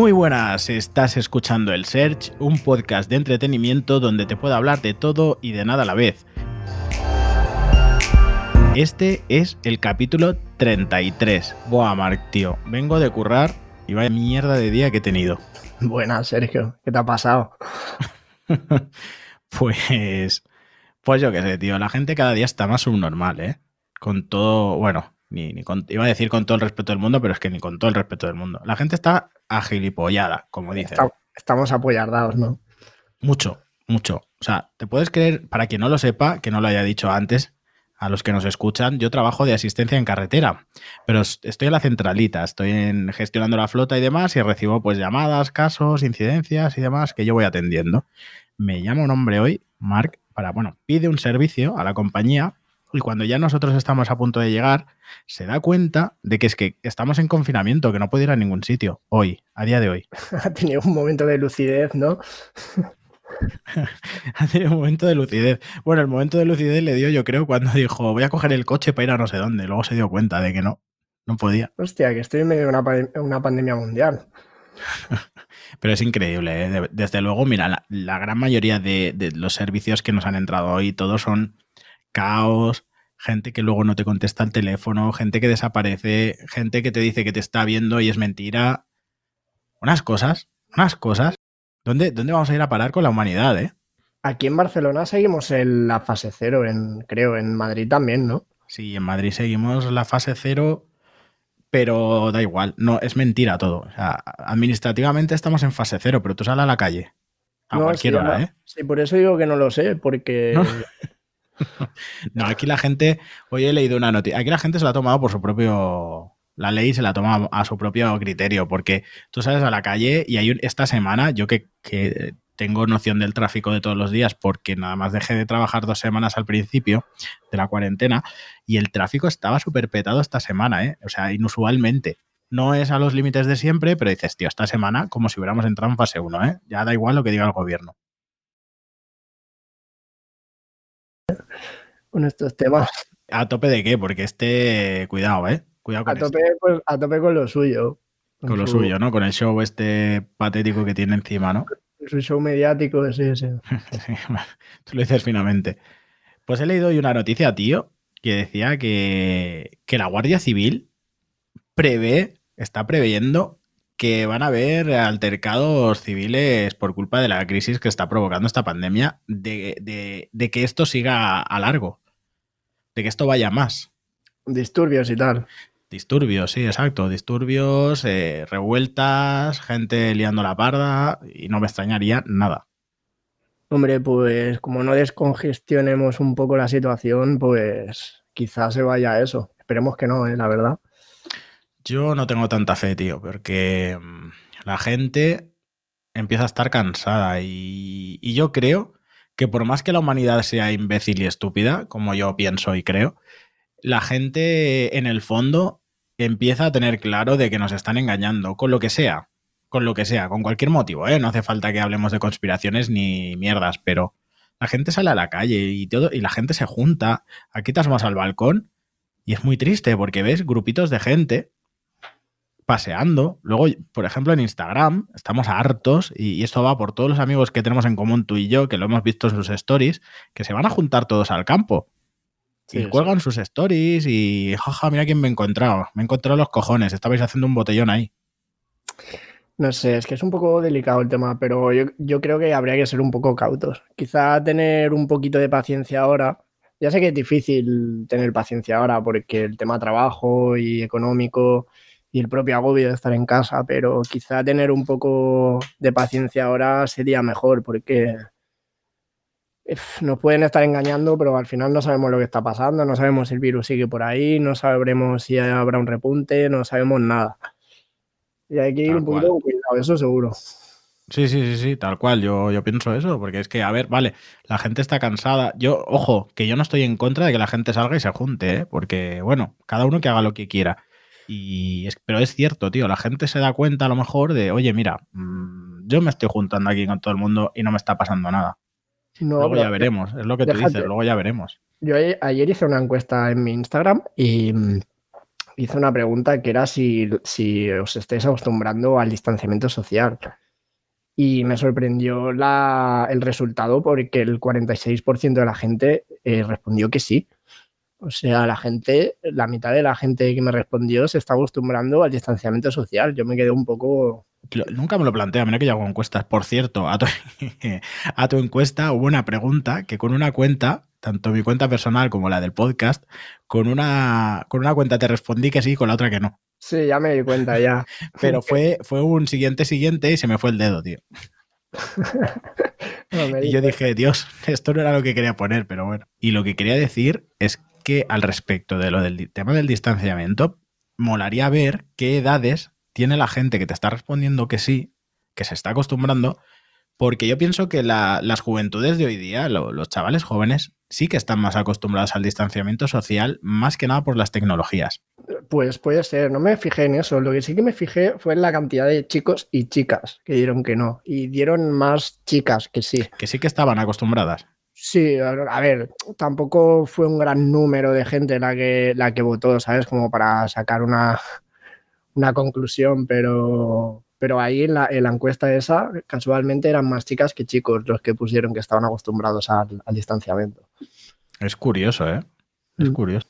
Muy buenas, estás escuchando El Search, un podcast de entretenimiento donde te puedo hablar de todo y de nada a la vez. Este es el capítulo 33. Buah, Mark, tío, vengo de currar y vaya mierda de día que he tenido. Buenas, Sergio, ¿qué te ha pasado? pues, pues yo qué sé, tío, la gente cada día está más subnormal, ¿eh? Con todo, bueno, ni, ni con- iba a decir con todo el respeto del mundo, pero es que ni con todo el respeto del mundo. La gente está agilipollada, como dicen. Está- Estamos apoyardados, ¿no? Mucho, mucho. O sea, te puedes creer, para quien no lo sepa, que no lo haya dicho antes, a los que nos escuchan, yo trabajo de asistencia en carretera, pero es- estoy en la centralita, estoy en- gestionando la flota y demás y recibo pues llamadas, casos, incidencias y demás que yo voy atendiendo. Me llama un hombre hoy, Mark, para, bueno, pide un servicio a la compañía y cuando ya nosotros estamos a punto de llegar, se da cuenta de que es que estamos en confinamiento, que no puede ir a ningún sitio hoy, a día de hoy. Ha tenido un momento de lucidez, ¿no? Ha tenido un momento de lucidez. Bueno, el momento de lucidez le dio, yo creo, cuando dijo, voy a coger el coche para ir a no sé dónde. Luego se dio cuenta de que no, no podía. Hostia, que estoy en medio de una, pa- una pandemia mundial. Pero es increíble, ¿eh? De- Desde luego, mira, la, la gran mayoría de, de los servicios que nos han entrado hoy, todos son caos, gente que luego no te contesta el teléfono, gente que desaparece, gente que te dice que te está viendo y es mentira. Unas cosas, unas cosas. ¿Dónde, dónde vamos a ir a parar con la humanidad, eh? Aquí en Barcelona seguimos en la fase cero, en, creo, en Madrid también, ¿no? Sí, en Madrid seguimos la fase cero, pero da igual, no, es mentira todo. O sea, administrativamente estamos en fase cero, pero tú sales a la calle. A No, cualquier sí, hora. ¿eh? Sí, por eso digo que no lo sé, porque No. No, aquí la gente, hoy he leído una noticia, aquí la gente se la ha tomado por su propio, la ley se la toma a su propio criterio, porque tú sales a la calle y hay un- esta semana, yo que, que tengo noción del tráfico de todos los días, porque nada más dejé de trabajar dos semanas al principio de la cuarentena, y el tráfico estaba súper petado esta semana, ¿eh? o sea, inusualmente. No es a los límites de siempre, pero dices, tío, esta semana como si hubiéramos entrado en fase 1, ¿eh? Ya da igual lo que diga el gobierno. Con estos temas. ¿A tope de qué? Porque este, cuidado, ¿eh? Cuidado con A tope, pues, a tope con lo suyo. Con lo su- suyo, ¿no? Con el show este patético que tiene encima, ¿no? Su show mediático, sí, sí. Sí, Tú lo dices finamente. Pues he leído hoy una noticia, tío, que decía que, que la Guardia Civil prevé, está preveyendo que van a haber altercados civiles por culpa de la crisis que está provocando esta pandemia, de, de- de que esto siga a largo, de que esto vaya más. Disturbios y tal. Disturbios, sí, exacto. Disturbios, eh, revueltas, gente liando la parda y no me extrañaría nada. Hombre, pues como no descongestionemos un poco la situación, pues quizás se vaya a eso. Esperemos que no, ¿eh? la verdad. Yo no tengo tanta fe, tío, porque mm, la gente empieza a estar cansada y, y yo creo que por más que la humanidad sea imbécil y estúpida, como yo pienso y creo, la gente en el fondo empieza a tener claro de que nos están engañando, con lo que sea, con lo que sea, con cualquier motivo, ¿eh? No hace falta que hablemos de conspiraciones ni mierdas, pero la gente sale a la calle y todo, y la gente se junta, aquí te asomas al balcón y es muy triste porque ves grupitos de gente paseando. Luego, por ejemplo, en Instagram estamos hartos, y, y esto va por todos los amigos que tenemos en común tú y yo, que lo hemos visto en sus stories, que se van a juntar todos al campo. Sí, y sí. cuelgan sus stories y, jaja, mira quién me he encontrado. Me he encontrado los cojones, estabais haciendo un botellón ahí. No sé, es que es un poco delicado el tema, pero yo, yo creo que habría que ser un poco cautos. Quizá tener un poquito de paciencia ahora. Ya sé que es difícil tener paciencia ahora porque el tema trabajo y económico y el propio agobio de estar en casa, pero quizá tener un poco de paciencia ahora sería mejor porque nos pueden estar engañando, pero al final no sabemos lo que está pasando, no sabemos si el virus sigue por ahí, no sabremos si habrá un repunte, no sabemos nada. Y hay que ir Tal un poquito con cuidado, eso seguro. Sí, sí, sí, sí, tal cual. Yo, yo pienso eso, porque es que, a ver, vale, la gente está cansada. Yo, ojo, que yo no estoy en contra de que la gente salga y se junte, ¿eh? porque, bueno, cada uno que haga lo que quiera. Y es, pero es cierto, tío, la gente se da cuenta a lo mejor de, oye, mira, mm, yo me estoy juntando aquí con todo el mundo y no me está pasando nada. No, luego ya veremos, es lo que tú déjate. dices, luego ya veremos. Yo ayer hice una encuesta en mi Instagram y, hizo una pregunta que era si, si os estáis acostumbrando al distanciamiento social. Y me sorprendió la, el resultado porque el 46% de la gente eh, respondió que sí. O sea, la gente, la mitad de la gente que me respondió se está acostumbrando al distanciamiento social. Yo me quedé un poco Nunca me lo planteo, mira que yo hago encuestas. Por cierto, a tu, a tu, encuesta hubo una pregunta que con una cuenta, tanto mi cuenta personal como la del podcast, con una, con una cuenta te respondí que sí, con la otra que no. Sí, ya me di cuenta, ya. Pero fue, fue un siguiente siguiente y se me fue el dedo, tío. Y yo dije, Dios, esto no era lo que quería poner, pero bueno. Y lo que quería decir es que al respecto de lo del tema del distanciamiento, molaría ver qué edades tiene la gente que te está respondiendo que sí, que se está acostumbrando, porque yo pienso que las juventudes de hoy día, los chavales jóvenes, sí que están más acostumbrados al distanciamiento social, más que nada por las tecnologías. Pues puede ser, no me fijé en eso. Lo que sí que me fijé fue en la cantidad de chicos y chicas que dieron que no. Y dieron más chicas que sí. Que sí que estaban acostumbradas. Sí, a ver, tampoco fue un gran número de gente la que, la que votó, ¿sabes? Como para sacar una, una conclusión, pero, pero ahí en la, encuesta esa, casualmente eran más chicas que chicos los que pusieron que estaban acostumbrados al, distanciamiento. Es curioso, ¿eh? Es mm. curioso.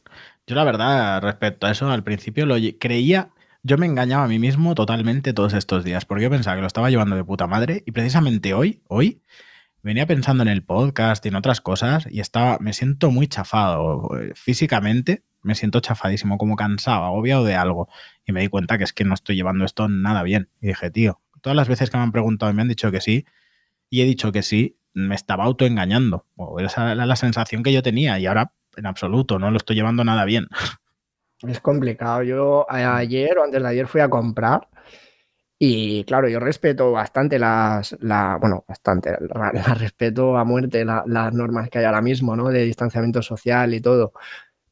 Yo la verdad, respecto a eso, al principio lo creía, yo me engañaba a mí mismo totalmente todos estos días, porque yo pensaba que lo estaba llevando de puta madre y precisamente hoy, hoy, venía pensando en el podcast y en otras cosas y estaba, me siento muy chafado eh, físicamente me siento chafadísimo, como cansado, agobiado de algo. Y me di cuenta que es que no estoy llevando esto nada bien. Y dije, tío, todas las veces que me han preguntado y me han dicho que sí, y he dicho que sí, me estaba autoengañando. esa era la sensación que yo tenía y ahora en absoluto, no lo estoy llevando nada bien. Es complicado. Yo ayer o antes de ayer fui a comprar y claro, yo respeto bastante las, la, bueno, bastante, la, respeto a muerte las normas que hay ahora mismo, ¿no? De distanciamiento social y todo.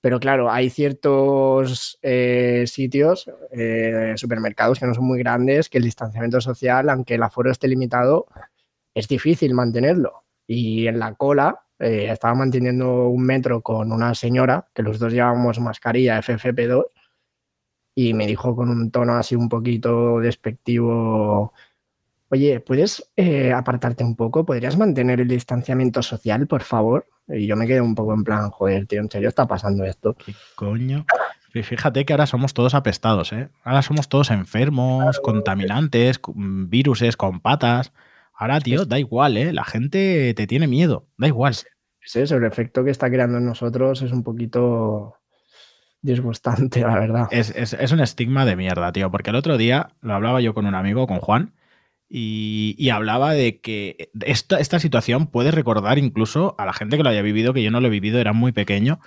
Pero claro, hay ciertos eh, sitios, eh, supermercados que no son muy grandes, que el distanciamiento social, aunque el aforo esté limitado, es difícil mantenerlo. Y en la cola eh, estaba manteniendo un metro con una señora, que los dos llevábamos mascarilla FFP2, y me dijo con un tono así un poquito despectivo, oye, ¿puedes apartarte un poco? ¿Podrías mantener el distanciamiento social, por favor? Y yo me quedé un poco en plan, joder, tío, ¿en serio está pasando esto? ¿Qué coño? Fíjate que ahora somos todos apestados, ¿eh? Ahora somos todos enfermos, contaminantes, viruses con patas. Ahora, tío, da igual, ¿eh? La gente te tiene miedo, da igual. Sí, eso, el efecto que está creando en nosotros es un poquito disgustante, la verdad. Es, es, un estigma de mierda, tío, porque el otro día lo hablaba yo con un amigo, con Juan, y, hablaba de que esta, situación puede recordar incluso a la gente que lo haya vivido, que yo no lo he vivido, era muy pequeño,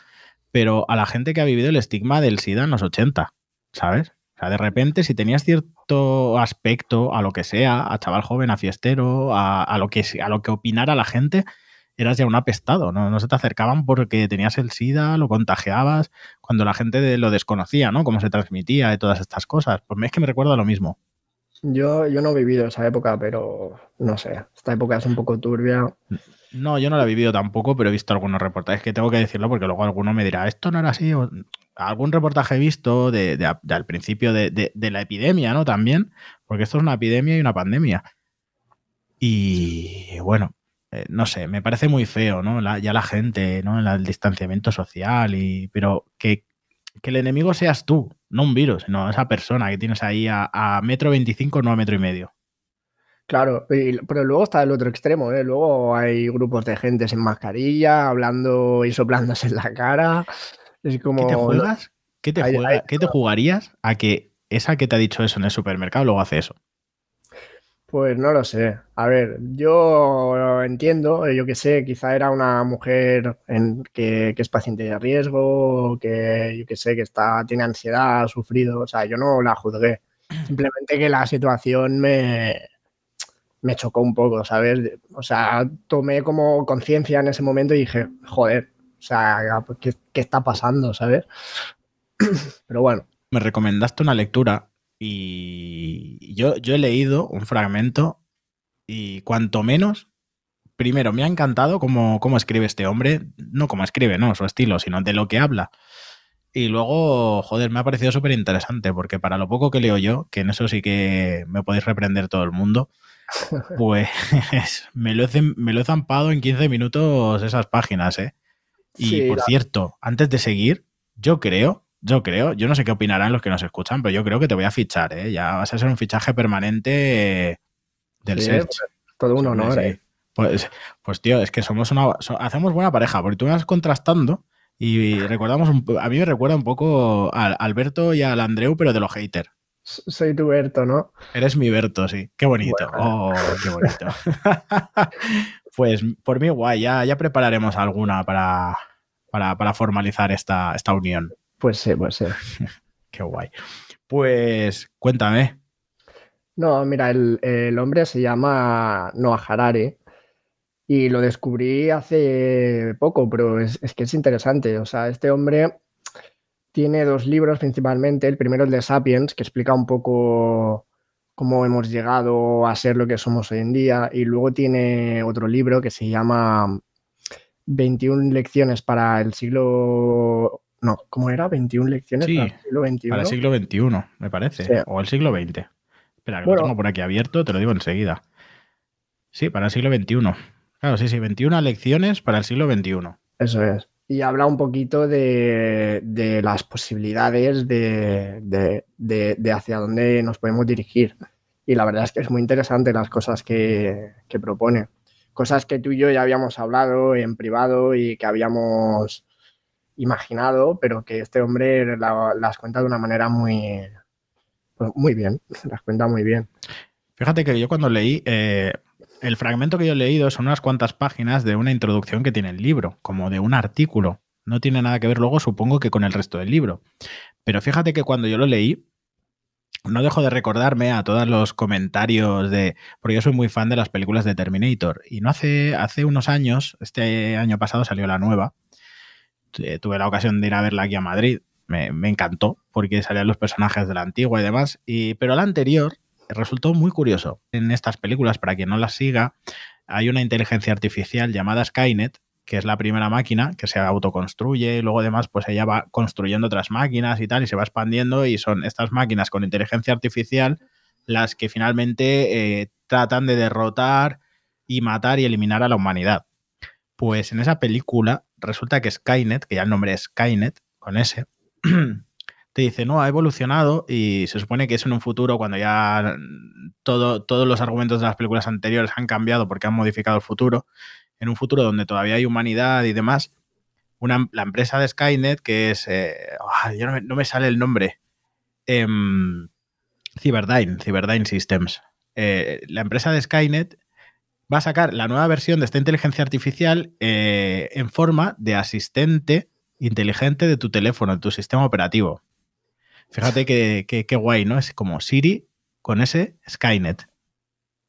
pero a la gente que ha vivido el estigma del SIDA en los 80, ¿sabes? O sea, de repente, si tenías cierto aspecto a lo que sea, a chaval joven, a fiestero, a, lo, que, a lo que opinara la gente, eras ya un apestado, ¿no? No se te acercaban porque tenías el SIDA, lo contagiabas, cuando la gente lo desconocía, ¿no? Cómo se transmitía y todas estas cosas. Pues es que me recuerda lo mismo. Yo, yo no he vivido esa época, pero no sé, esta época es un poco turbia. No, yo no la he vivido tampoco, pero he visto algunos reportajes que tengo que decirlo porque luego alguno me dirá, esto no era así. algún reportaje he visto de, al principio de, la epidemia, ¿no? También, porque esto es una epidemia y una pandemia. Y bueno, eh, no sé, me parece muy feo, ¿no? ya la gente, ¿no? El distanciamiento social, y, pero que, que el enemigo seas tú, no un virus, sino esa persona que tienes ahí a, metro veinticinco, no a metro y medio. Claro, pero luego está el otro extremo, ¿eh? Luego hay grupos de gente sin mascarilla, hablando y soplándose en la cara. Es como... ¿Qué te juegas? ¿Qué te, ¿Qué te jugarías a que esa que te ha dicho eso en el supermercado luego hace eso? Pues no lo sé. A ver, yo entiendo, yo que sé, quizá era una mujer que, es paciente de riesgo, que yo que sé, que está, tiene ansiedad, ha sufrido, o sea, yo no la juzgué. Simplemente que la situación me, me chocó un poco, ¿sabes? O sea, tomé como conciencia en ese momento y dije, joder, o sea, ¿qué, qué está pasando, ¿sabes? Pero bueno. Me recomendaste una lectura y yo, yo he leído un fragmento y cuanto menos, primero, me ha encantado cómo, cómo escribe este hombre, no cómo escribe, no, su estilo, sino de lo que habla. Y luego, joder, me ha parecido súper interesante, porque para lo poco que leo yo, que en eso sí que me podéis reprender todo el mundo, pues me lo, he, me lo he zampado en 15 minutos esas páginas, ¿eh? Y por cierto, antes de seguir, yo creo, yo creo, yo no sé qué opinarán los que nos escuchan, pero yo creo que te voy a fichar, ¿eh? Ya vas a ser un fichaje permanente del Search. Pues, todo un honor, ¿eh? Pues, pues tío, es que somos una, hacemos buena pareja, porque tú me vas contrastando y recordamos, a mí me recuerda un poco a Alberto y al Andreu, pero de los haters. Soy tu Berto, ¿no? Eres mi Berto, sí. Qué bonito. Oh, qué bonito. pues por mí, guay, ya, ya prepararemos alguna para, para, formalizar esta, esta unión. Pues sí, pues sí. qué guay. Pues cuéntame. No, mira, el, el hombre se llama Noah Harari y lo descubrí hace poco, pero es, que es interesante. O sea, este hombre tiene dos libros principalmente. El primero es de Sapiens, que explica un poco cómo hemos llegado a ser lo que somos hoy en día. Y luego tiene otro libro que se llama 21 lecciones para el siglo... No, ¿cómo era? 21 lecciones para el siglo XXI. Para el siglo XXI, me parece. O el siglo XX. Espera, que lo tengo por aquí abierto, te lo digo enseguida. Sí, para el siglo XXI. Claro, sí, sí, 21 lecciones para el siglo XXI. Eso es. Y habla un poquito de, las posibilidades de, hacia dónde nos podemos dirigir. Y la verdad es que es muy interesante las cosas que, propone. Cosas que tú y yo ya habíamos hablado en privado y que habíamos imaginado, pero que este hombre las cuenta de una manera muy, pues muy bien. Las cuenta muy bien. Fíjate que yo cuando leí, eh, el fragmento que yo he leído son unas cuantas páginas de una introducción que tiene el libro, como de un artículo. No tiene nada que ver luego, supongo que con el resto del libro. Pero fíjate que cuando yo lo leí, no dejo de recordarme a todos los comentarios de. Porque yo soy muy fan de las películas de Terminator. Y no hace, hace unos años, este año pasado salió la nueva. Tuve la ocasión de ir a verla aquí a Madrid. Me, me encantó porque salían los personajes de la antigua y demás. Y, pero la anterior resultó muy curioso. En estas películas, para quien no las siga, hay una inteligencia artificial llamada Skynet, que es la primera máquina que se autoconstruye y luego además pues ella va construyendo otras máquinas y tal y se va expandiendo y son estas máquinas con inteligencia artificial las que finalmente eh, tratan de derrotar y matar y eliminar a la humanidad. Pues en esa película resulta que Skynet, que ya el nombre es Skynet, con ese, te dice, no, ha evolucionado y se supone que es en un futuro cuando ya todo, todos los argumentos de las películas anteriores han cambiado porque han modificado el futuro, en un futuro donde todavía hay humanidad y demás, una, la empresa de Skynet, que es, eh, yo no me, sale el nombre, eh, Cyberdyne, Cyberdyne Systems, eh, la empresa de Skynet va a sacar la nueva versión de esta inteligencia artificial eh, en forma de asistente inteligente de tu teléfono, de tu sistema operativo. Fíjate que, guay, ¿no? Es como Siri con ese Skynet.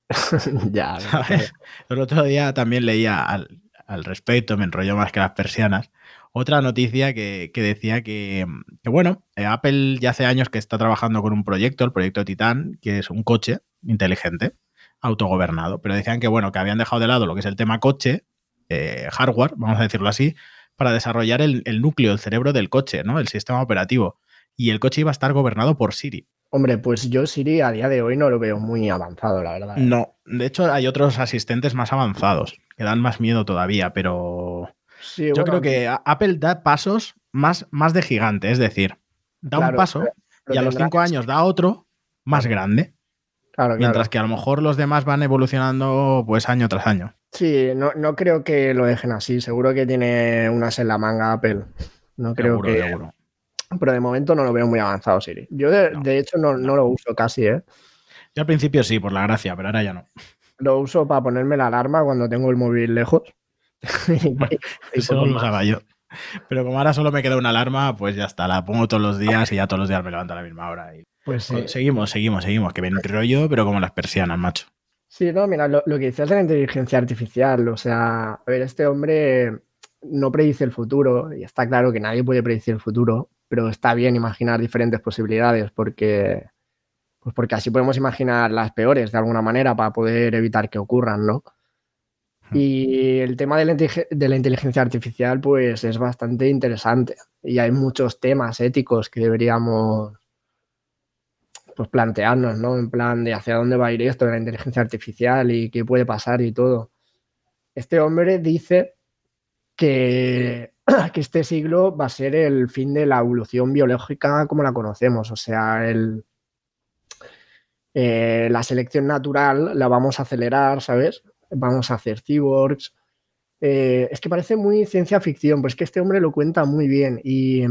ya. El otro día también leía al, respecto, me enrolló más que las persianas, otra noticia que, decía que, bueno, eh, Apple ya hace años que está trabajando con un proyecto, el proyecto Titan, que es un coche inteligente, autogobernado, pero decían que, bueno, que habían dejado de lado lo que es el tema coche, eh, hardware, vamos a decirlo así, para desarrollar el, el, núcleo, el cerebro del coche, ¿no? El sistema operativo y el coche iba a estar gobernado por Siri. Hombre, pues yo Siri a día de hoy no lo veo muy avanzado, la verdad. No, de hecho hay otros asistentes más avanzados que dan más miedo todavía, pero yo creo que Apple da pasos más, más de gigante, es decir, da un paso y a los cinco años da otro más grande. Claro, Mientras que a lo mejor los demás van evolucionando pues año tras año. Sí, no, no creo que lo dejen así. Seguro que tiene unas en la manga Apple. No creo que. Seguro pero de momento no lo veo muy avanzado Siri. Yo de, hecho no, lo uso casi, ¿eh? Yo al principio sí, por la gracia, pero ahora ya no. Lo uso para ponerme la alarma cuando tengo el móvil lejos. Eso lo usaba yo. Pero como ahora solo me queda una alarma, pues ya está, la pongo todos los días y ya todos los días me levanto a la misma hora. Pues sí. Seguimos, seguimos, seguimos, que me enrollo, pero como las persianas, macho. Sí, no, mira, lo, lo que decías de la inteligencia artificial, o sea, a ver, este hombre no predice el futuro, y está claro que nadie puede predecir el futuro, pero está bien imaginar diferentes posibilidades porque, pues porque así podemos imaginar las peores de alguna manera para poder evitar que ocurran, ¿no? Y el tema de la, inteligencia artificial, pues es bastante interesante. Y hay muchos temas éticos que deberíamos pues, plantearnos, ¿no? En plan de hacia dónde va a ir esto de la inteligencia artificial y qué puede pasar y todo. Este hombre dice que, que este siglo va a ser el fin de la evolución biológica como la conocemos. O sea, el, eh, la selección natural la vamos a acelerar, ¿sabes? Vamos a hacer cyborgs. Eh, es que parece muy ciencia ficción, pero es que este hombre lo cuenta muy bien y...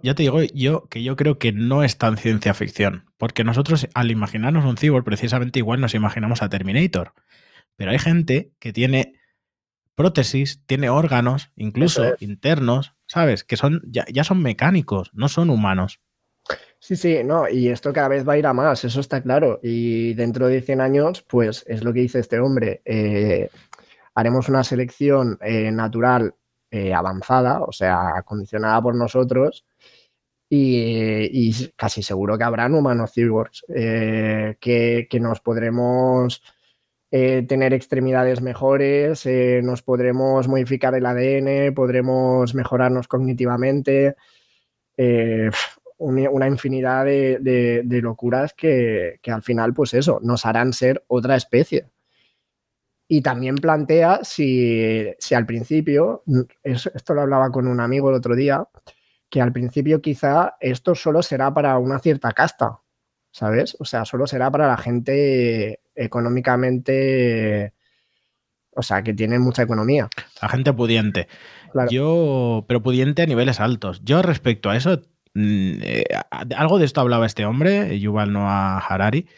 Ya te digo yo que yo creo que no es tan ciencia ficción, porque nosotros al imaginarnos un cyborg precisamente igual nos imaginamos a Terminator, pero hay gente que tiene prótesis, tiene órganos, incluso internos, ¿sabes? Que son ya, ya son mecánicos, no son humanos. Sí, sí, no, y esto cada vez va a ir a más, eso está claro. Y dentro de 100 años, pues es lo que dice este hombre, eh, haremos una selección eh, natural eh, avanzada, o sea, acondicionada por nosotros, y, casi seguro que habrán humanos cyborgs, que, que, nos podremos tener extremidades mejores, nos podremos modificar el ADN, podremos mejorarnos cognitivamente una infinidad de, locuras que, al final, pues eso, nos harán ser otra especie. Y también plantea si, al principio, esto lo hablaba con un amigo el otro día, que al principio quizá esto solo será para una cierta casta, ¿sabes? O sea, solo será para la gente económicamente, o sea, que tiene mucha economía. La gente pudiente. Yo, pero pudiente a niveles altos. Yo respecto a eso Mm, eh, algo de esto hablaba este hombre, Yuval Noah Harari,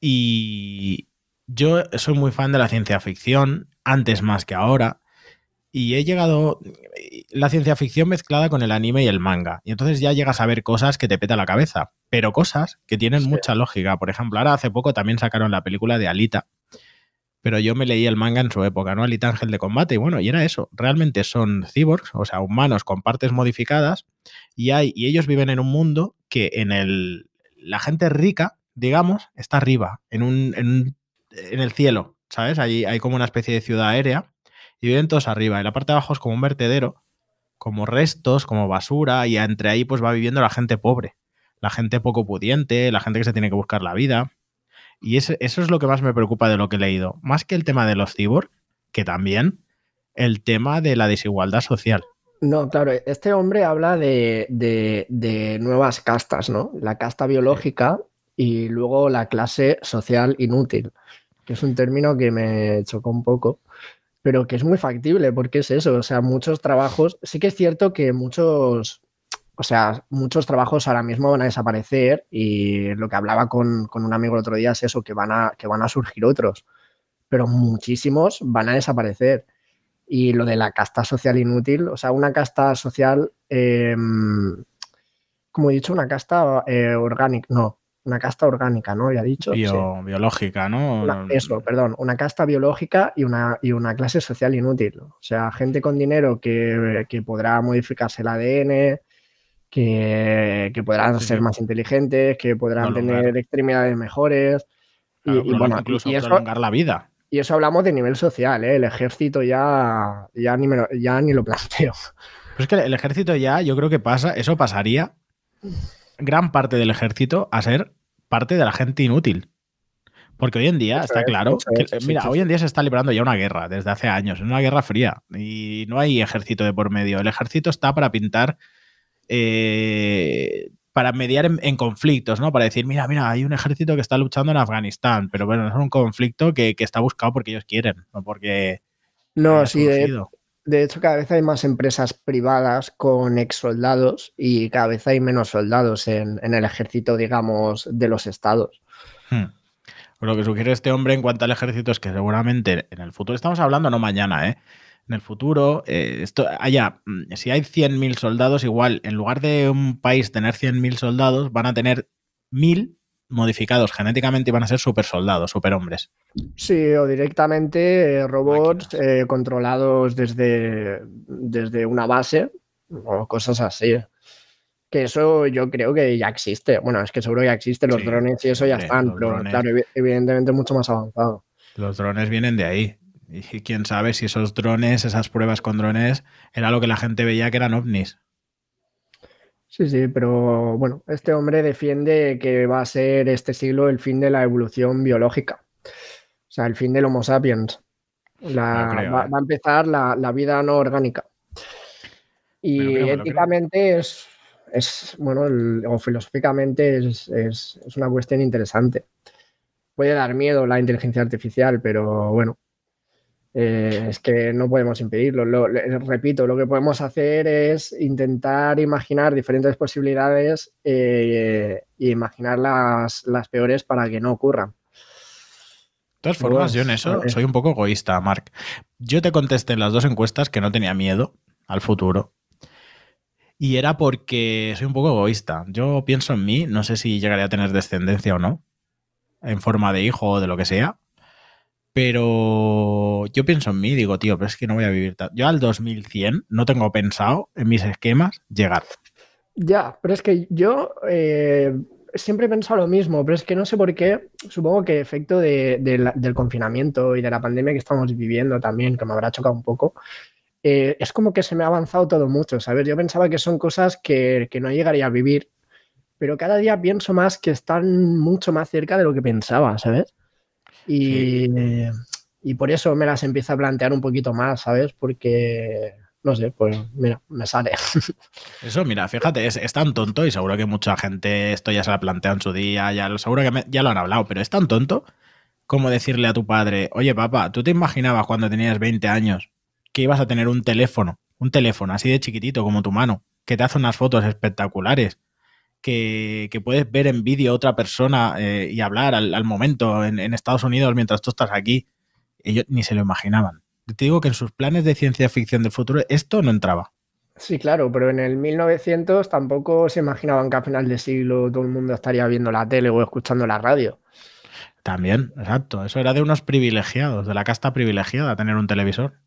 y yo soy muy fan de la ciencia ficción, antes más que ahora, y he llegado la ciencia ficción mezclada con el anime y el manga, y entonces ya llegas a ver cosas que te peta la cabeza, pero cosas que tienen mucha lógica. Por ejemplo, ahora hace poco también sacaron la película de Alita, pero yo me leí el manga en su época, ¿no? Alita Ángel de Combate, y bueno, y era eso, realmente son cyborgs, o sea, humanos con partes modificadas, y, hay, y ellos viven en un mundo que en el, la gente rica, digamos, está arriba, en, un, en, en el cielo, ¿sabes? Allí hay como una especie de ciudad aérea, y viven todos arriba, y la parte de abajo es como un vertedero, como restos, como basura, y entre ahí pues va viviendo la gente pobre, la gente poco pudiente, la gente que se tiene que buscar la vida. Y eso, es lo que más me preocupa de lo que he leído. Más que el tema de los cyborg, que también, el tema de la desigualdad social. No, claro, este hombre habla de, nuevas castas, ¿no? La casta biológica y luego la clase social inútil, que es un término que me chocó un poco, pero que es muy factible, porque es eso, o sea, muchos trabajos, sí que es cierto que muchos, o sea, muchos trabajos ahora mismo van a desaparecer y lo que hablaba con, un amigo el otro día es eso, que van, a, que van a surgir otros, pero muchísimos van a desaparecer. Y lo de la casta social inútil, o sea, una casta social, em, como he dicho, una casta eh, orgánica, no, una casta orgánica, ¿no? Ya he dicho. Biológica, ¿no? eso, perdón, una casta biológica y una, y una clase social inútil. O sea, gente con dinero que, que podrá modificarse el ADN, que, podrán ser más inteligentes, que podrán tener extremidades mejores. y, bueno, incluso y prolongar la vida. Y eso hablamos de nivel social, ¿eh? el ejército ya, ya, ni ya ni lo planteo. Pues es que el ejército ya, yo creo que pasa, eso pasaría gran parte del ejército a ser parte de la gente inútil. Porque hoy en día está claro que, mira, hoy en día se está librando ya una guerra desde hace años, una guerra fría y no hay ejército de por medio. El ejército está para pintar eh, para mediar en, conflictos, ¿no? Para decir, mira, mira, hay un ejército que está luchando en Afganistán, pero bueno, es un conflicto que, está buscado porque ellos quieren, no porque... No, sí, de, hecho cada vez hay más empresas privadas con ex soldados y cada vez hay menos soldados en, el ejército, digamos, de los estados. Hmm. Lo que sugiere este hombre en cuanto al ejército es que seguramente en el futuro, estamos hablando no mañana, ¿eh? en el futuro, eh, esto, haya, mm, si hay 100.000 soldados, igual, en lugar de un país tener 100.000 soldados, van a tener 1.000 modificados genéticamente y van a ser super soldados, super hombres. Sí, o directamente eh, robots eh, controlados desde, desde una base o cosas así. Que eso yo creo que ya existe. Bueno, es que seguro ya existe, los drones y eso ya están, pero claro, evidentemente mucho más avanzado. Los drones vienen de ahí. Y quién sabe si esos drones, esas pruebas con drones, era lo que la gente veía que eran ovnis. Sí, sí, pero bueno, este hombre defiende que va a ser este siglo el fin de la evolución biológica. O sea, el fin del Homo sapiens. va, ¿eh? va, a empezar la, la, vida no orgánica. Y creo, éticamente es, es, bueno, el, o filosóficamente es, es, es una cuestión interesante. Puede dar miedo la inteligencia artificial, pero bueno, eh, es que no podemos impedirlo. Lo, lo, repito, lo que podemos hacer es intentar imaginar diferentes posibilidades eh, e imaginar las, las, peores para que no ocurran. De todas formas, yo en eso vale. soy un poco egoísta, Mark. Yo te contesté en las dos encuestas que no tenía miedo al futuro. Y era porque soy un poco egoísta. Yo pienso en mí, no sé si llegaré a tener descendencia o no, en forma de hijo o de lo que sea, pero yo pienso en mí, digo, tío, pero es que no voy a vivir tanto. Yo al 2100 no tengo pensado en mis esquemas llegar. Ya, pero es que yo eh, siempre he pensado lo mismo, pero es que no sé por qué. Supongo que efecto de, del confinamiento y de la pandemia que estamos viviendo también, que me habrá chocado un poco, eh, es como que se me ha avanzado todo mucho, ¿sabes? Yo pensaba que son cosas que, que no llegaría a vivir, pero cada día pienso más que están mucho más cerca de lo que pensaba, ¿sabes? Y, sí. y, por eso me las empiezo a plantear un poquito más, ¿sabes? Porque, no sé, pues mira, me sale. Eso, mira, fíjate, es, es, tan tonto y seguro que mucha gente esto ya se la plantea en su día, ya lo, seguro que me, ya lo han hablado, pero es tan tonto como decirle a tu padre, oye papá, ¿tú te imaginabas cuando tenías 20 años que ibas a tener un teléfono, un teléfono así de chiquitito como tu mano, que te hace unas fotos espectaculares? Que, que, puedes ver en vídeo a otra persona eh, y hablar al, al momento en, en, Estados Unidos mientras tú estás aquí. Ellos ni se lo imaginaban. Te digo que en sus planes de ciencia ficción del futuro esto no entraba. Sí, claro, pero en el 1900 tampoco se imaginaban que a final de siglo todo el mundo estaría viendo la tele o escuchando la radio. También, exacto. Eso era de unos privilegiados, de la casta privilegiada, tener un televisor.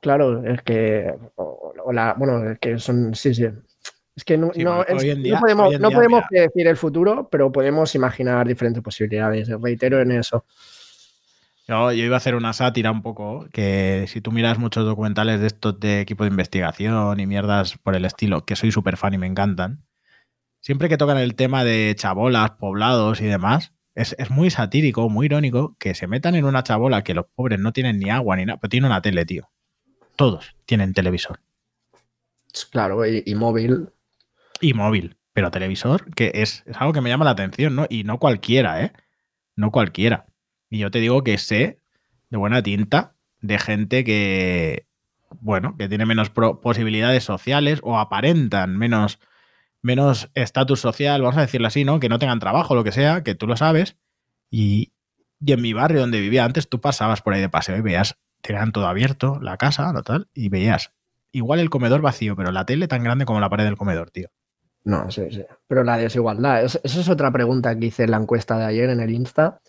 Claro, es que. O, o la, bueno, es que son. Sí, sí. Es que no, sí, no, es, día, no podemos, día, no podemos predecir el futuro, pero podemos imaginar diferentes posibilidades. Reitero en eso. Yo, yo, iba a hacer una sátira un poco, que si tú miras muchos documentales de estos de equipo de investigación y mierdas por el estilo, que soy súper fan y me encantan, siempre que tocan el tema de chabolas, poblados y demás, es, es, muy satírico, muy irónico, que se metan en una chabola que los pobres no tienen ni agua ni nada, pero tienen una tele, tío. Todos tienen televisor. Claro, y, y móvil y móvil, pero televisor, que es, es, algo que me llama la atención, ¿no? Y no cualquiera, ¿eh? No cualquiera. Y yo te digo que sé de buena tinta de gente que, bueno, que tiene menos posibilidades sociales o aparentan menos menos estatus social, vamos a decirlo así, ¿no? Que no tengan trabajo, lo que sea, que tú lo sabes. Y, y en mi barrio donde vivía antes, tú pasabas por ahí de paseo y veías, tenían todo abierto, la casa, lo tal, y veías igual el comedor vacío, pero la tele tan grande como la pared del comedor, tío. No, sí, sí. Pero la desigualdad, esa es otra pregunta que hice en la encuesta de ayer en el Insta.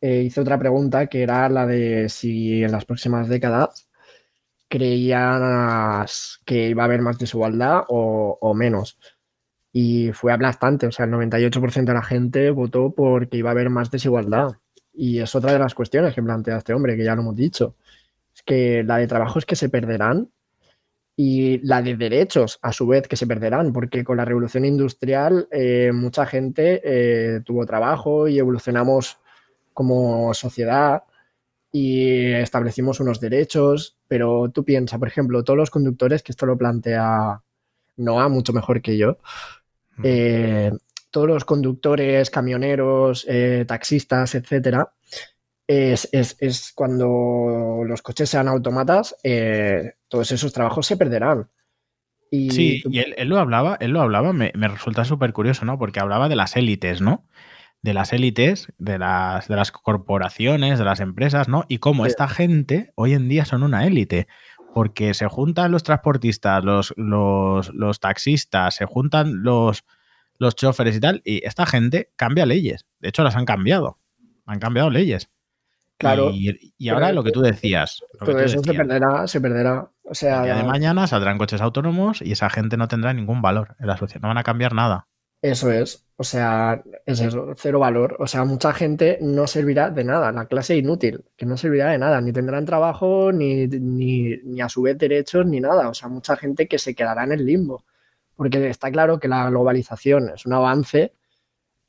Eh, hice otra pregunta que era la de si en las próximas décadas creías que iba a haber más desigualdad o, o menos. Y fue aplastante, o sea, el 98% de la gente votó porque iba a haber más desigualdad. Y es otra de las cuestiones que plantea este hombre, que ya lo hemos dicho. Es que la de trabajos que se perderán y la de derechos, a su vez, que se perderán, porque con la revolución industrial eh, mucha gente eh, tuvo trabajo y evolucionamos como sociedad y establecimos unos derechos, pero tú piensas, por ejemplo, todos los conductores, que esto lo plantea Noah mucho mejor que yo, eh, todos los conductores, camioneros, taxistas, etcétera, es, es, es, cuando los coches sean autómatas, eh, todos esos trabajos se perderán. Y sí, y él, él, lo hablaba, él lo hablaba, me, me resulta súper curioso, ¿no? Porque hablaba de las élites, ¿no? De las élites, de las, de las corporaciones, de las empresas, ¿no? Y cómo sí. esta gente hoy en día son una élite. Porque se juntan los transportistas, los, los, los taxistas, se juntan los, los choferes y tal, y esta gente cambia leyes. De hecho, las han cambiado. Han cambiado leyes. Claro. Y, y ahora lo que tú decías. Todo tú eso decías, se perderá, se perderá. O sea, el día de mañana saldrán coches autónomos y esa gente no tendrá ningún valor en la sociedad. No van a cambiar nada. Eso es. O sea, es eso, cero valor. O sea, mucha gente no servirá de nada. La clase inútil, que no servirá de nada. Ni tendrán trabajo, ni, ni, ni a su vez derechos, ni nada. O sea, mucha gente que se quedará en el limbo. Porque está claro que la globalización es un avance,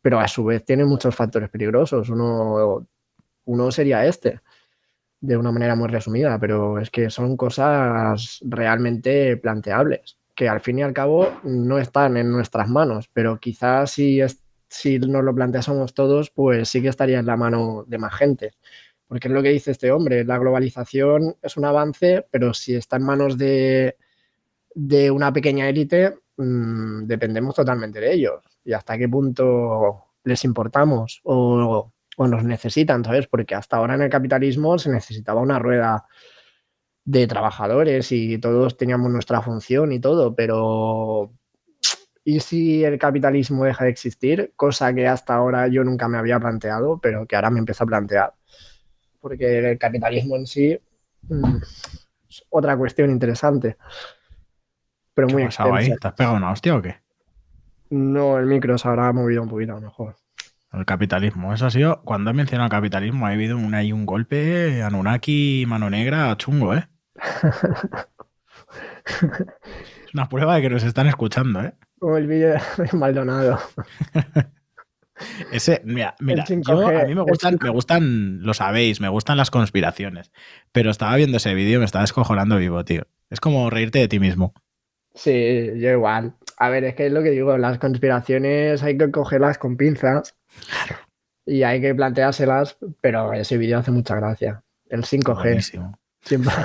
pero a su vez tiene muchos factores peligrosos. Uno, uno sería este de una manera muy resumida, pero es que son cosas realmente planteables, que al fin y al cabo no están en nuestras manos, pero quizás si, si nos lo planteásemos todos, pues sí que estaría en la mano de más gente. Porque es lo que dice este hombre, la globalización es un avance, pero si está en manos de, de una pequeña élite, mmm, dependemos totalmente de ellos. ¿Y hasta qué punto les importamos? O o nos necesitan, ¿sabes? Porque hasta ahora en el capitalismo se necesitaba una rueda de trabajadores y todos teníamos nuestra función y todo, pero ¿y si el capitalismo deja de existir? Cosa que hasta ahora yo nunca me había planteado, pero que ahora me empiezo a plantear. Porque el capitalismo en sí mmm, es otra cuestión interesante. Pero muy extensa. ahí? ¿Te has pegado una hostia o qué? No, el micro se habrá movido un poquito a lo mejor. El capitalismo. Eso ha sido, cuando he mencionado el capitalismo, ha habido un, hay un golpe, Anunnaki, mano negra, chungo, ¿eh? es una prueba de que nos están escuchando, ¿eh? Como el vídeo de Maldonado. Ese, mira, mira yo, a mí me gustan, me gustan, lo sabéis, me gustan las conspiraciones. Pero estaba viendo ese vídeo y me estaba descojonando vivo, tío. Es como reírte de ti mismo. Sí, yo igual. A ver, es que es lo que digo, las conspiraciones hay que cogerlas con pinzas y hay que planteárselas, pero ese vídeo hace mucha gracia. El 5G. Siempre.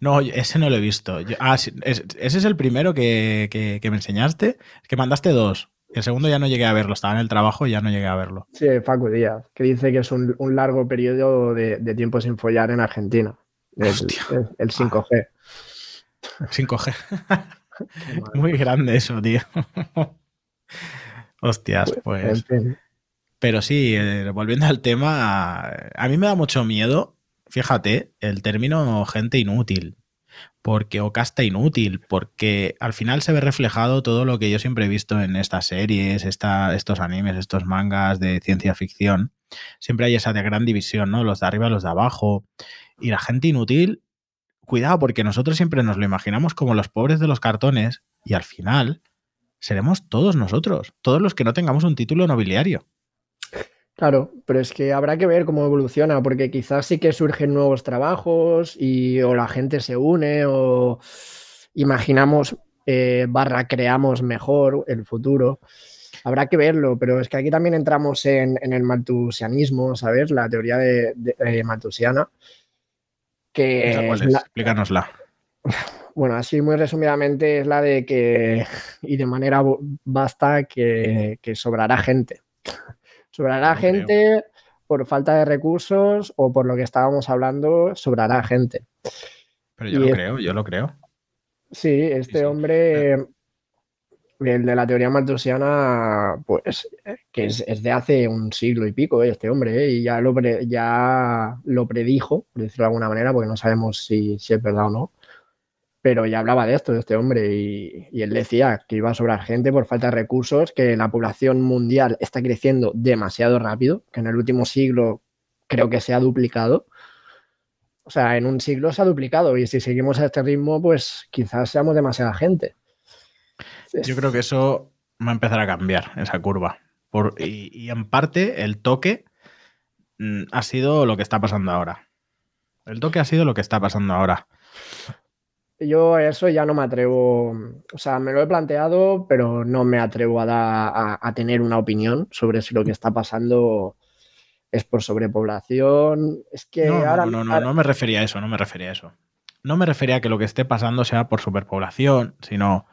No, ese no lo he visto. Yo, ah, ese es el primero que, que, que, me enseñaste. Que mandaste dos. El segundo ya no llegué a verlo. Estaba en el trabajo y ya no llegué a verlo. Sí, Facu Díaz, que dice que es un, un largo periodo de, de, tiempo sin follar en Argentina. El, el, el 5G. 5G. Muy grande eso, tío. Hostias, pues. Pero sí, eh, volviendo al tema, a mí me da mucho miedo, fíjate, el término gente inútil. Porque, o casta inútil, porque al final se ve reflejado todo lo que yo siempre he visto en estas series, estos animes, estos mangas de ciencia ficción. Siempre hay esa gran división, ¿no? Los de arriba, los de abajo. Y la gente inútil, cuidado, porque nosotros siempre nos lo imaginamos como los pobres de los cartones, y al final seremos todos nosotros, todos los que no tengamos un título nobiliario. Claro, pero es que habrá que ver cómo evoluciona, porque quizás sí que surgen nuevos trabajos y o la gente se une o imaginamos eh, barra creamos mejor el futuro. Habrá que verlo, pero es que aquí también entramos en, en el maltusianismo, ¿sabes? La teoría de, de, de maltusiana. Que es la... Explícanosla. Bueno, así muy resumidamente es la de que, y de manera basta, que, que sobrará gente. Sobrará no gente creo. por falta de recursos o por lo que estábamos hablando, sobrará gente. Pero yo y lo creo, yo lo creo. Sí, este sí, sí. hombre, el de la teoría malthusiana, pues que es, es, de hace un siglo y pico, ¿eh? este hombre, ¿eh? y ya lo, pre, ya lo predijo, por decirlo de alguna manera, porque no sabemos si, si es verdad o no pero ya hablaba de esto, de este hombre, y, y, él decía que iba a sobrar gente por falta de recursos, que la población mundial está creciendo demasiado rápido, que en el último siglo creo que se ha duplicado. O sea, en un siglo se ha duplicado y si seguimos a este ritmo, pues quizás seamos demasiada gente. Yo creo que eso va a empezar a cambiar, esa curva. Por, y, y en parte el toque mm, ha sido lo que está pasando ahora. El toque ha sido lo que está pasando ahora yo eso ya no me atrevo, o sea, me lo he planteado, pero no me atrevo a, da, a, a, tener una opinión sobre si lo que está pasando es por sobrepoblación. Es que no, ahora... No, no, no, no me refería a eso, no me refería a eso. No me refería a que lo que esté pasando sea por superpoblación, sino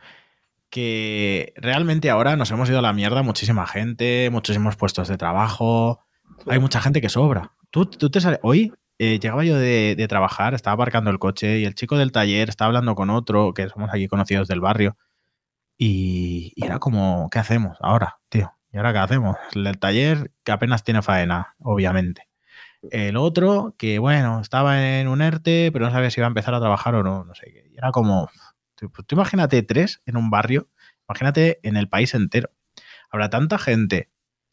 que realmente ahora nos hemos ido a la mierda muchísima gente, muchísimos puestos de trabajo, hay mucha gente que sobra. Tú, tú te sales, hoy eh, llegaba yo de, trabajar, estaba aparcando el coche y el chico del taller estaba hablando con otro, que somos aquí conocidos del barrio, y, era como, ¿qué hacemos ahora, tío? ¿Y ahora qué hacemos? El taller que apenas tiene faena, obviamente. El otro, que bueno, estaba en un ERTE, pero no sabía si iba a empezar a trabajar o no, no sé qué. Y era como, tú, tú imagínate tres en un barrio, imagínate en el país entero. habrá tanta gente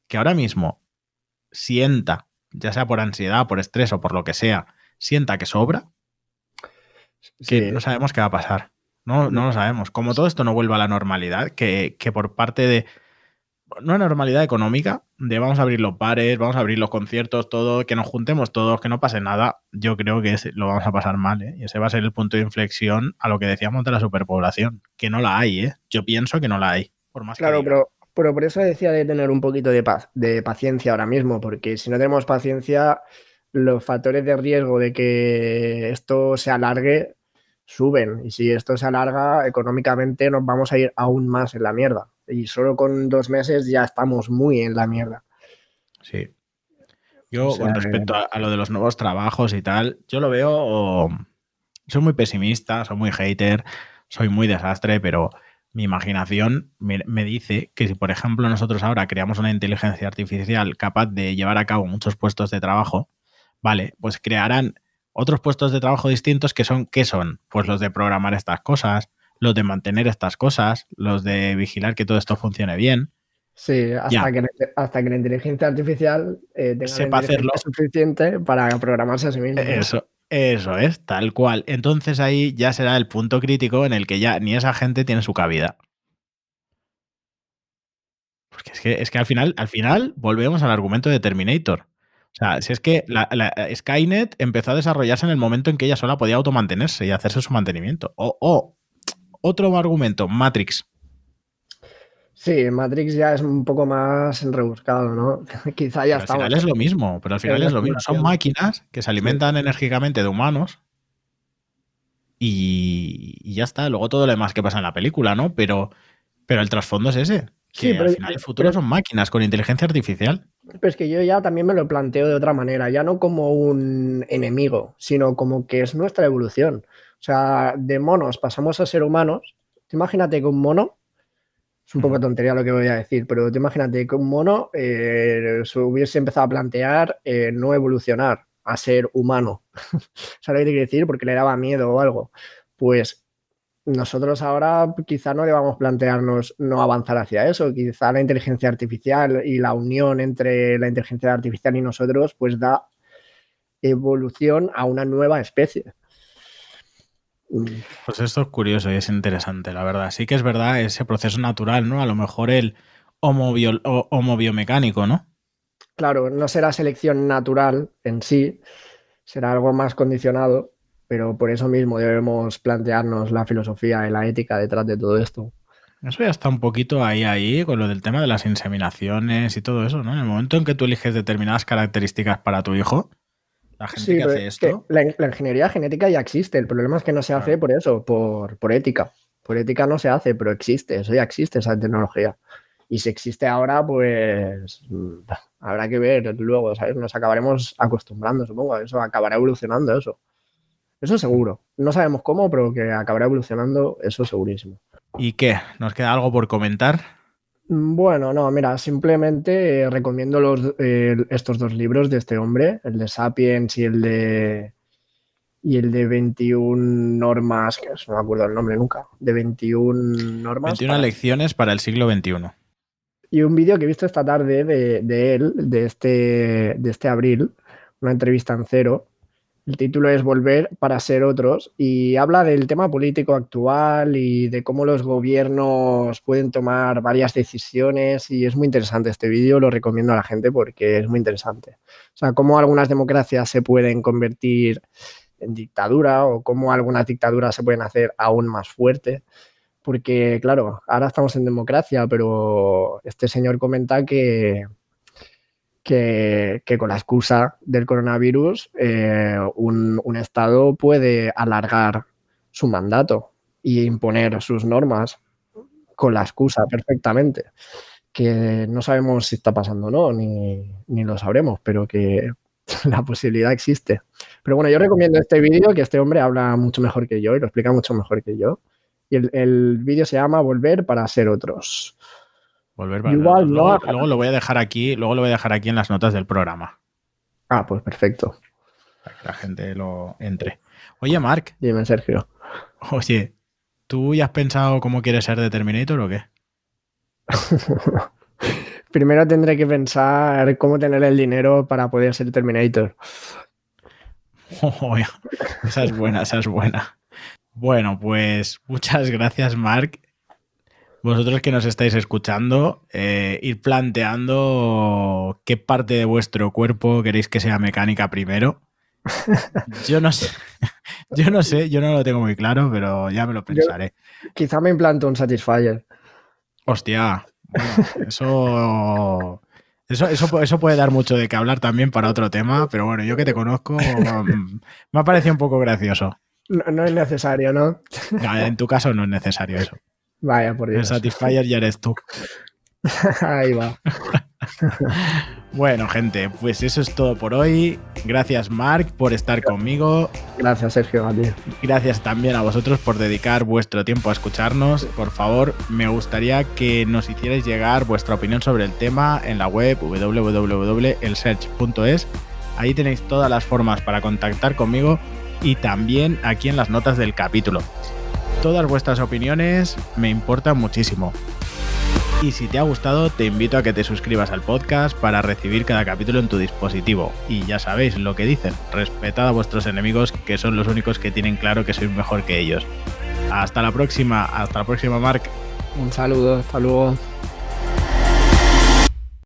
que ahora mismo sienta, ya sea por ansiedad, por estrés o por lo que sea, sienta que sobra, que Sí. no sabemos qué va a pasar. No, no lo sabemos. Como todo esto no vuelva a la normalidad, que, que por parte de una normalidad económica, de vamos a abrir los bares, vamos a abrir los conciertos, todo, que nos juntemos todos, que no pase nada, yo creo que lo vamos a pasar mal, ¿eh? Y ese va a ser el punto de inflexión a lo que decíamos de la superpoblación, que no la hay, ¿eh? Yo pienso que no la hay, por más que Claro, diga. pero, pero por eso decía de tener un poquito de paz, de paciencia ahora mismo, porque si no tenemos paciencia, los factores de riesgo de que esto se alargue suben. Y si esto se alarga, económicamente nos vamos a ir aún más en la mierda. Y solo con dos meses ya estamos muy en la mierda. Sí. Yo, O sea, con respecto a, a lo de los nuevos trabajos y tal, yo lo veo. soy muy pesimista, soy muy hater, soy muy desastre, pero mi imaginación me, me dice que si, por ejemplo, nosotros ahora creamos una inteligencia artificial capaz de llevar a cabo muchos puestos de trabajo, vale, pues crearán otros puestos de trabajo distintos que son, ¿qué son? Pues los de programar estas cosas, los de mantener estas cosas, los de vigilar que todo esto funcione bien. Sí, hasta, Ya. que, la- hasta que la inteligencia artificial eh, tenga Sepa la inteligencia hacerlo. suficiente para programarse a sí misma. Eso, eso es, tal cual. Entonces ahí ya será el punto crítico en el que ya ni esa gente tiene su cabida. Porque es que, es que al final, al final volvemos al argumento de Terminator. O sea, si es que la, Skynet empezó a desarrollarse en el momento en que ella sola podía automantenerse y hacerse su mantenimiento. O, o otro argumento, Matrix. Sí, Matrix ya es un poco más rebuscado, ¿no? Quizá ya Pero al final es lo mismo, pero al final es lo mismo. Son máquinas que se alimentan enérgicamente de humanos y, y ya está. Luego todo lo demás que pasa en la película, ¿no? Pero, pero el trasfondo es ese. Que Sí, pero- al final el futuro pero- son máquinas con inteligencia artificial. Pero es que yo ya también me lo planteo de otra manera, ya no como un enemigo, sino como que es nuestra evolución. O sea, de monos pasamos a ser humanos. Imagínate que un mono, es un poco tontería lo que voy a decir, pero tú imagínate que un mono eh, se hubiese empezado a plantear eh, no evolucionar a ser humano. ¿Sabes lo que te decir? Porque le daba miedo o algo. Pues nosotros ahora quizá no debamos plantearnos no avanzar hacia eso. Quizá la inteligencia artificial y la unión entre la inteligencia artificial y nosotros pues da evolución a una nueva especie. Pues esto es curioso y es interesante, la verdad. Sí que es verdad ese proceso natural, ¿no? A lo mejor el homo, bio- o- homo biomecánico, ¿no? Claro, no será selección natural en sí, será algo más condicionado, pero por eso mismo debemos plantearnos la filosofía y la ética detrás de todo esto. Eso ya está un poquito ahí, ahí, con lo del tema de las inseminaciones y todo eso, ¿no? En el momento en que tú eliges determinadas características para tu hijo, la gente Sí, que hace es que esto. la, la ingeniería genética ya existe. El problema es que no se hace Claro. por eso, por, por ética. Por ética no se hace, pero existe. Eso ya existe, esa tecnología. Y si existe ahora, pues mm, habrá que ver luego, ¿sabes? Nos acabaremos acostumbrando, supongo. Eso acabará evolucionando, eso. Eso seguro. No sabemos cómo, pero que acabará evolucionando, eso segurísimo. ¿Y qué? ¿Nos queda algo por comentar? Mm, Bueno, no, mira, simplemente eh, recomiendo los, eh, estos dos libros de este hombre, el de Sapiens y el de y el de 21 normas, que no me acuerdo el nombre nunca, de 21 normas. 21 para- lecciones para el siglo XXI. Y un vídeo que he visto esta tarde de, de él, de este, de este abril, una entrevista en cero. El título es Volver para ser otros y habla del tema político actual y de cómo los gobiernos pueden tomar varias decisiones y es muy interesante este vídeo, lo recomiendo a la gente porque es muy interesante. O sea, cómo algunas democracias se pueden convertir en dictadura o cómo algunas dictaduras se pueden hacer aún más fuertes. Porque, claro, ahora estamos en democracia, pero este señor comenta que, que, con la excusa del coronavirus eh, un, Estado puede alargar su mandato e imponer sus normas con la excusa perfectamente. Que no sabemos si está pasando o no, ni, ni lo sabremos, pero que la posibilidad existe. Pero bueno, yo recomiendo este vídeo, que este hombre habla mucho mejor que yo y lo explica mucho mejor que yo. Y el, el vídeo se llama Volver para ser otros. Volver para Igual, luego, lo voy a dejar aquí, luego lo voy a dejar aquí en las notas del programa, Ah, pues perfecto. para que la gente lo entre. Oye, Marc, Dime, Sergio. oye, ¿tú ya has pensado cómo quieres ser de Terminator o qué? Primero tendré que pensar cómo tener el dinero para poder ser Terminator. Oh, esa es buena, esa es buena. Bueno, pues muchas gracias, Mark. Vosotros que nos estáis escuchando, eh, ir planteando qué parte de vuestro cuerpo queréis que sea mecánica primero. Yo no sé, yo no sé, yo no lo tengo muy claro, pero ya me lo pensaré. quizá me implanto un Satisfyer. Hostia, eso, eso, eso, puede dar mucho de qué hablar también para otro tema, pero bueno, yo que te conozco, mm, me ha parecido un poco gracioso. No, es necesario, ¿no? En tu caso no es necesario eso. Vaya, por Dios. El Satisfyer ya eres tú. Ahí va. bueno, gente, pues eso es todo por hoy. Gracias, Mark, por estar conmigo. Gracias, Sergio, a ti. Gracias también a vosotros por dedicar vuestro tiempo a escucharnos. Por favor, me gustaría que nos hicierais llegar vuestra opinión sobre el tema en la web www.elsearch.es. Ahí tenéis todas las formas para contactar conmigo y también aquí en las notas del capítulo. Todas vuestras opiniones me importan muchísimo. Y si te ha gustado, te invito a que te suscribas al podcast para recibir cada capítulo en tu dispositivo. Y ya sabéis lo que dicen, respetad a vuestros enemigos, que son los únicos que tienen claro que sois mejor que ellos. Hasta la próxima, hasta la próxima, Mark. Un saludo, hasta luego.